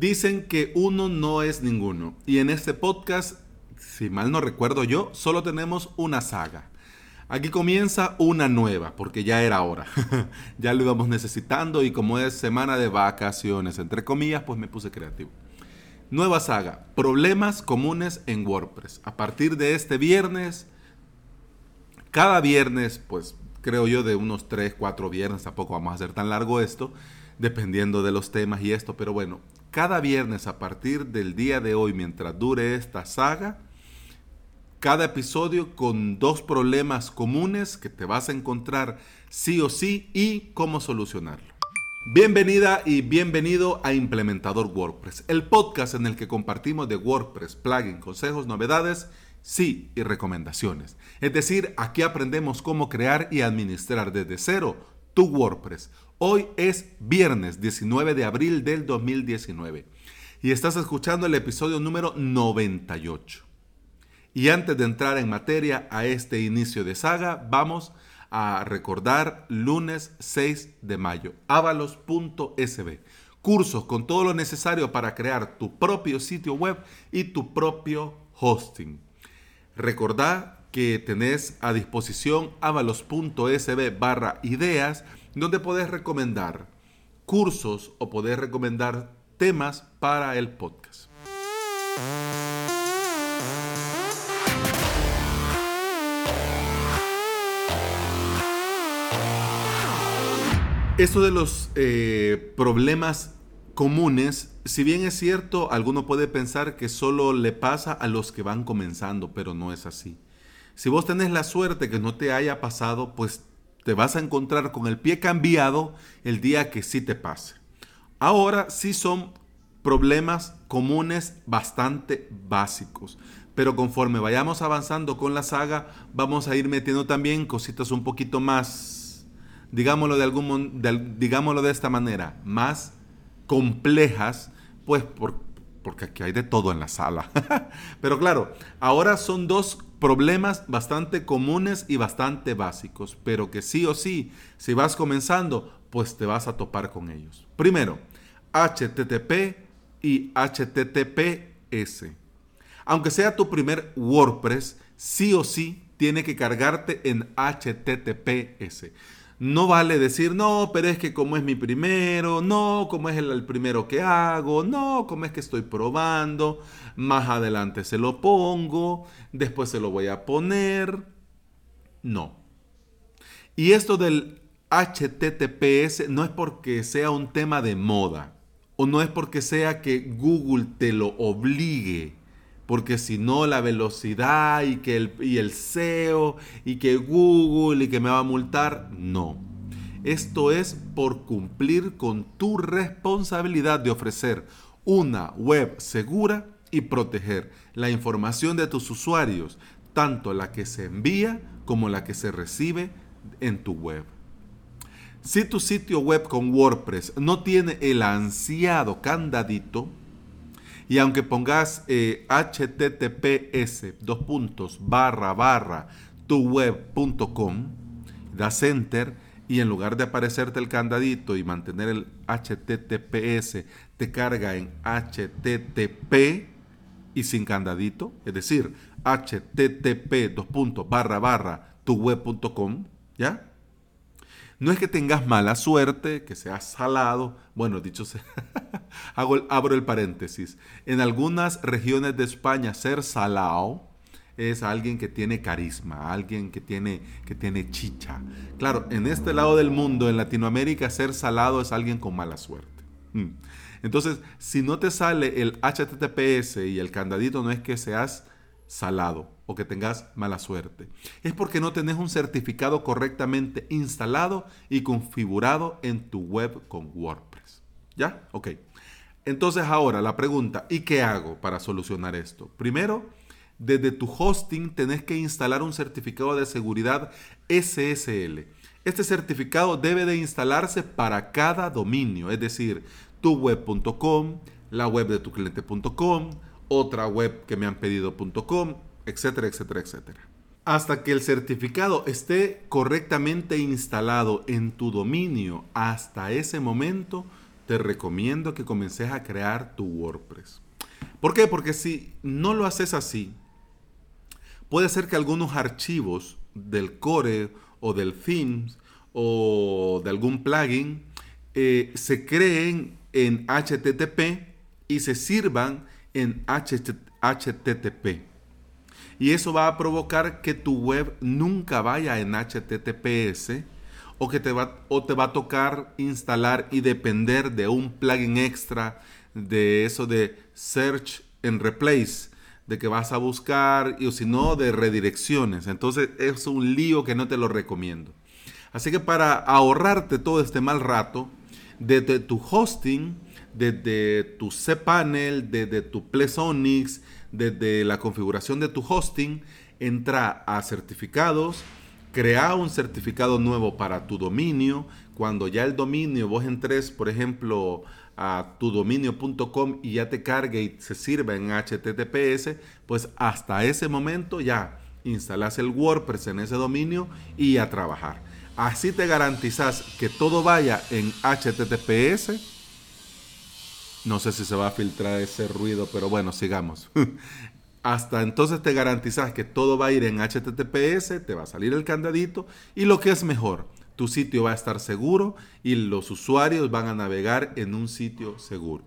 Dicen que uno no es ninguno. Y en este podcast, si mal no recuerdo yo, solo tenemos una saga. Aquí comienza una nueva, porque ya era hora. ya lo íbamos necesitando y como es semana de vacaciones, entre comillas, pues me puse creativo. Nueva saga, problemas comunes en WordPress. A partir de este viernes, cada viernes, pues creo yo de unos 3, 4 viernes, tampoco vamos a hacer tan largo esto, dependiendo de los temas y esto, pero bueno, cada viernes a partir del día de hoy, mientras dure esta saga, cada episodio con dos problemas comunes que te vas a encontrar sí o sí y cómo solucionarlo. Bienvenida y bienvenido a Implementador WordPress, el podcast en el que compartimos de WordPress, plugin, consejos, novedades, sí y recomendaciones. Es decir, aquí aprendemos cómo crear y administrar desde cero tu WordPress. Hoy es viernes 19 de abril del 2019 y estás escuchando el episodio número 98. Y antes de entrar en materia a este inicio de saga, vamos a recordar lunes 6 de mayo, avalos.sb. Cursos con todo lo necesario para crear tu propio sitio web y tu propio hosting. Recordá que tenés a disposición avalos.sb barra ideas, donde podés recomendar cursos o podés recomendar temas para el podcast. Esto de los eh, problemas comunes, si bien es cierto, alguno puede pensar que solo le pasa a los que van comenzando, pero no es así. Si vos tenés la suerte que no te haya pasado, pues te vas a encontrar con el pie cambiado el día que sí te pase. Ahora sí son problemas comunes bastante básicos. Pero conforme vayamos avanzando con la saga, vamos a ir metiendo también cositas un poquito más digámoslo de, algún, digámoslo de esta manera, más complejas, pues porque aquí hay de todo en la sala. Pero claro, ahora son dos problemas bastante comunes y bastante básicos, pero que sí o sí, si vas comenzando, pues te vas a topar con ellos. Primero, HTTP y HTTPS. Aunque sea tu primer WordPress, sí o sí tiene que cargarte en HTTPS. No vale decir, no, pero es que como es mi primero, no, como es el, primero que hago, no, como es que estoy probando, más adelante se lo pongo, después se lo voy a poner. No. Y esto del HTTPS no es porque sea un tema de moda, o no es porque sea que Google te lo obligue porque si no la velocidad y que el, y el SEO y que Google y que me va a multar, no. Esto es por cumplir con tu responsabilidad de ofrecer una web segura y proteger la información de tus usuarios, tanto la que se envía como la que se recibe en tu web. Si tu sitio web con WordPress no tiene el ansiado candadito, y aunque pongas https eh, dos puntos barra barra tuweb.com, das enter y en lugar de aparecerte el candadito y mantener el https, te carga en http y sin candadito, es decir, http dos puntos barra barra tuweb.com, ¿ya? No es que tengas mala suerte, que seas salado. Bueno, dicho sea, abro el paréntesis. En algunas regiones de España, ser salado es alguien que tiene carisma, alguien que tiene, que tiene chicha. Claro, en este lado del mundo, en Latinoamérica, ser salado es alguien con mala suerte. Mm. Entonces, si no te sale el HTTPS y el candadito, no es que seas salado o que tengas mala suerte. Es porque no tenés un certificado correctamente instalado y configurado en tu web con WordPress. ¿Ya? Ok. Entonces ahora la pregunta, ¿y qué hago para solucionar esto? Primero, desde tu hosting tenés que instalar un certificado de seguridad SSL. Este certificado debe de instalarse para cada dominio, es decir, tuweb.com, la web de tu cliente.com, otra web que me han pedido.com, etcétera, etcétera, etcétera. Hasta que el certificado esté correctamente instalado en tu dominio, hasta ese momento te recomiendo que comences a crear tu WordPress. ¿Por qué? Porque si no lo haces así, puede ser que algunos archivos del core o del themes o de algún plugin eh, se creen en HTTP y se sirvan en HTTP. Y eso va a provocar que tu web nunca vaya en HTTPS o que te va, o te va a tocar instalar y depender de un plugin extra de eso de Search and Replace, de que vas a buscar, y, o si no, de redirecciones. Entonces es un lío que no te lo recomiendo. Así que para ahorrarte todo este mal rato, desde tu hosting, desde tu cPanel, desde tu Plesonics, desde la configuración de tu hosting, entra a certificados, crea un certificado nuevo para tu dominio. Cuando ya el dominio vos entres, por ejemplo, a tudominio.com y ya te cargue y se sirva en HTTPS, pues hasta ese momento ya instalas el WordPress en ese dominio y a trabajar. Así te garantizas que todo vaya en HTTPS. No sé si se va a filtrar ese ruido, pero bueno, sigamos. Hasta entonces te garantizas que todo va a ir en HTTPS, te va a salir el candadito y lo que es mejor, tu sitio va a estar seguro y los usuarios van a navegar en un sitio seguro.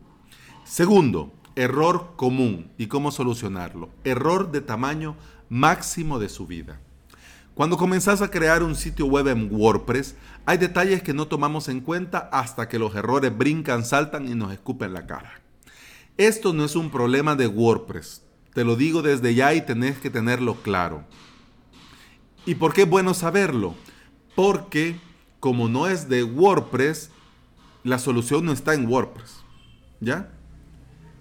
Segundo, error común y cómo solucionarlo. Error de tamaño máximo de subida. Cuando comenzás a crear un sitio web en WordPress, hay detalles que no tomamos en cuenta hasta que los errores brincan, saltan y nos escupen la cara. Esto no es un problema de WordPress, te lo digo desde ya y tenés que tenerlo claro. ¿Y por qué es bueno saberlo? Porque como no es de WordPress, la solución no está en WordPress. ¿Ya?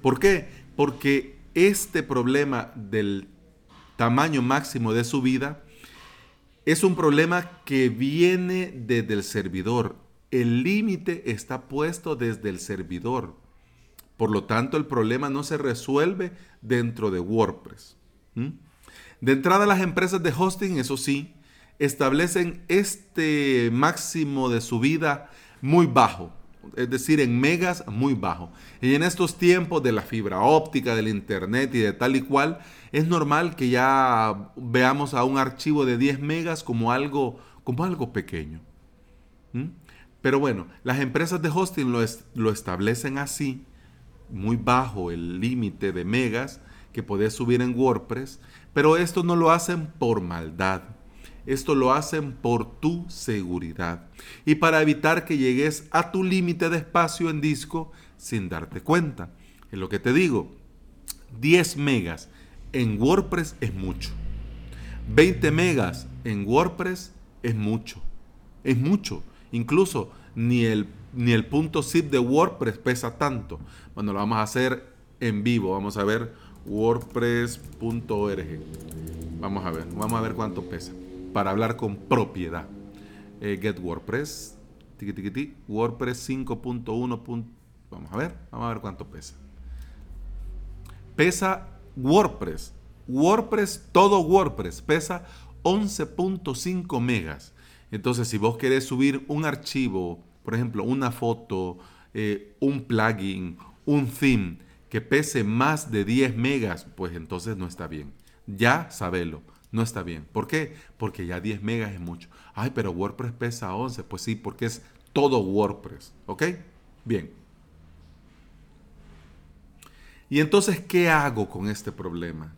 ¿Por qué? Porque este problema del tamaño máximo de subida es un problema que viene desde el servidor. El límite está puesto desde el servidor. Por lo tanto, el problema no se resuelve dentro de WordPress. De entrada, las empresas de hosting, eso sí, establecen este máximo de subida muy bajo es decir, en megas muy bajo. Y en estos tiempos de la fibra óptica, del internet y de tal y cual, es normal que ya veamos a un archivo de 10 megas como algo, como algo pequeño. Pero bueno, las empresas de hosting lo, lo establecen así, muy bajo el límite de megas que podés subir en WordPress, pero esto no lo hacen por maldad esto lo hacen por tu seguridad y para evitar que llegues a tu límite de espacio en disco sin darte cuenta. Es lo que te digo, 10 megas en WordPress es mucho. 20 megas en WordPress es mucho. Es mucho. Incluso ni el, ni el punto zip de WordPress pesa tanto. Bueno, lo vamos a hacer en vivo. Vamos a ver wordpress.org. Vamos a ver, vamos a ver cuánto pesa para hablar con propiedad. Eh, get WordPress, WordPress 5.1. Vamos a ver, vamos a ver cuánto pesa. Pesa WordPress, WordPress, todo WordPress pesa 11.5 megas. Entonces, si vos querés subir un archivo, por ejemplo, una foto, eh, un plugin, un theme que pese más de 10 megas, pues entonces no está bien. Ya sabelo no está bien. ¿Por qué? Porque ya 10 megas es mucho. Ay, pero WordPress pesa 11. Pues sí, porque es todo WordPress. ¿Ok? Bien. Y entonces, ¿qué hago con este problema?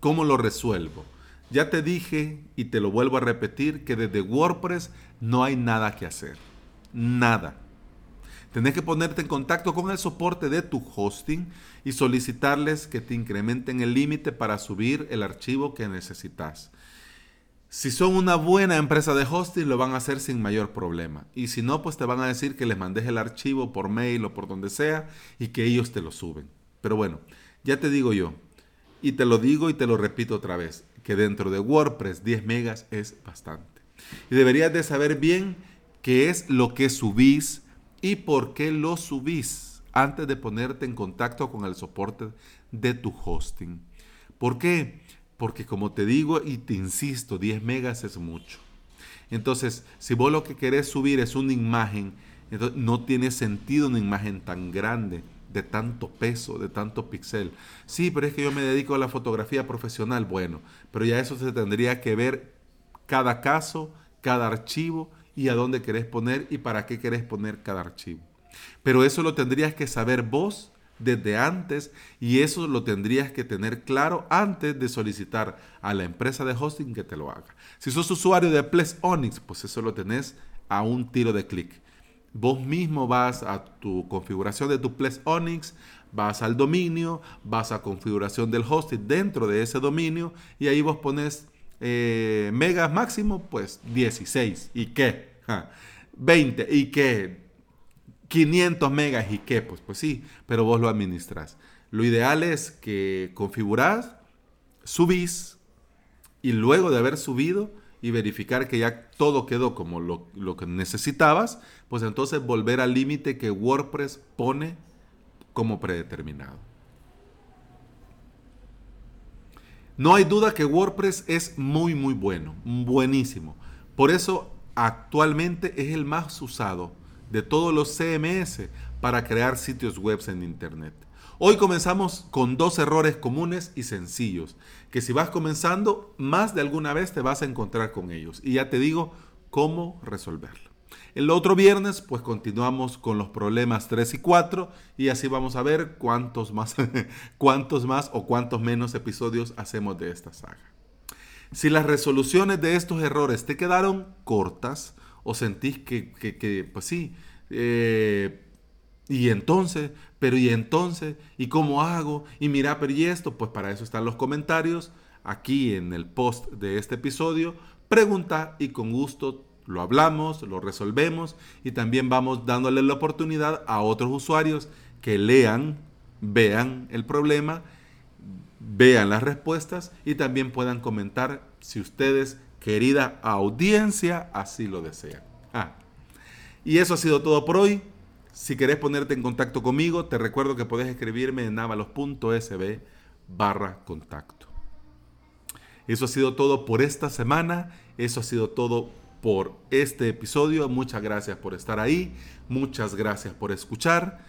¿Cómo lo resuelvo? Ya te dije y te lo vuelvo a repetir que desde WordPress no hay nada que hacer. Nada. Tenés que ponerte en contacto con el soporte de tu hosting y solicitarles que te incrementen el límite para subir el archivo que necesitas. Si son una buena empresa de hosting, lo van a hacer sin mayor problema. Y si no, pues te van a decir que les mandes el archivo por mail o por donde sea y que ellos te lo suben. Pero bueno, ya te digo yo, y te lo digo y te lo repito otra vez, que dentro de WordPress 10 megas es bastante. Y deberías de saber bien qué es lo que subís, y por qué lo subís antes de ponerte en contacto con el soporte de tu hosting. ¿Por qué? Porque como te digo y te insisto, 10 megas es mucho. Entonces, si vos lo que querés subir es una imagen Entonces no tiene sentido una imagen tan grande, de tanto peso, de tanto pixel. Sí, pero es que yo me dedico a la fotografía profesional. Bueno, pero ya eso se tendría que ver cada caso, cada archivo y a dónde querés poner y para qué querés poner cada archivo. Pero eso lo tendrías que saber vos desde antes y eso lo tendrías que tener claro antes de solicitar a la empresa de hosting que te lo haga. Si sos usuario de Ples Onyx, pues eso lo tenés a un tiro de clic. Vos mismo vas a tu configuración de tu Ples Onyx, vas al dominio, vas a configuración del hosting dentro de ese dominio y ahí vos pones eh, megas máximo, pues 16. ¿Y qué? 20. ¿Y qué? 500 megas. ¿Y qué? Pues, pues sí, pero vos lo administras. Lo ideal es que configurás, subís y luego de haber subido y verificar que ya todo quedó como lo, lo que necesitabas, pues entonces volver al límite que WordPress pone como predeterminado. No hay duda que WordPress es muy muy bueno, buenísimo. Por eso actualmente es el más usado de todos los CMS para crear sitios web en Internet. Hoy comenzamos con dos errores comunes y sencillos, que si vas comenzando, más de alguna vez te vas a encontrar con ellos. Y ya te digo cómo resolverlo. El otro viernes, pues continuamos con los problemas 3 y 4 y así vamos a ver cuántos más, cuántos más o cuántos menos episodios hacemos de esta saga. Si las resoluciones de estos errores te quedaron cortas o sentís que, pues sí, eh, y entonces, pero y entonces, ¿y cómo hago? Y mira, pero y esto, pues para eso están los comentarios aquí en el post de este episodio. Pregunta y con gusto lo hablamos, lo resolvemos y también vamos dándole la oportunidad a otros usuarios que lean, vean el problema, vean las respuestas y también puedan comentar si ustedes, querida audiencia, así lo desean. Ah. Y eso ha sido todo por hoy. Si querés ponerte en contacto conmigo, te recuerdo que podés escribirme en avalos.sb barra contacto. Eso ha sido todo por esta semana. Eso ha sido todo por este episodio. Muchas gracias por estar ahí. Muchas gracias por escuchar.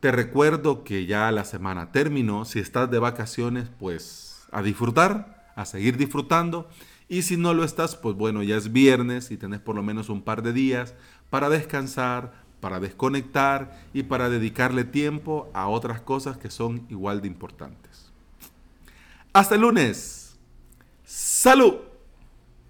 Te recuerdo que ya la semana terminó. Si estás de vacaciones, pues a disfrutar, a seguir disfrutando. Y si no lo estás, pues bueno, ya es viernes y tenés por lo menos un par de días para descansar, para desconectar y para dedicarle tiempo a otras cosas que son igual de importantes. Hasta el lunes. Salud.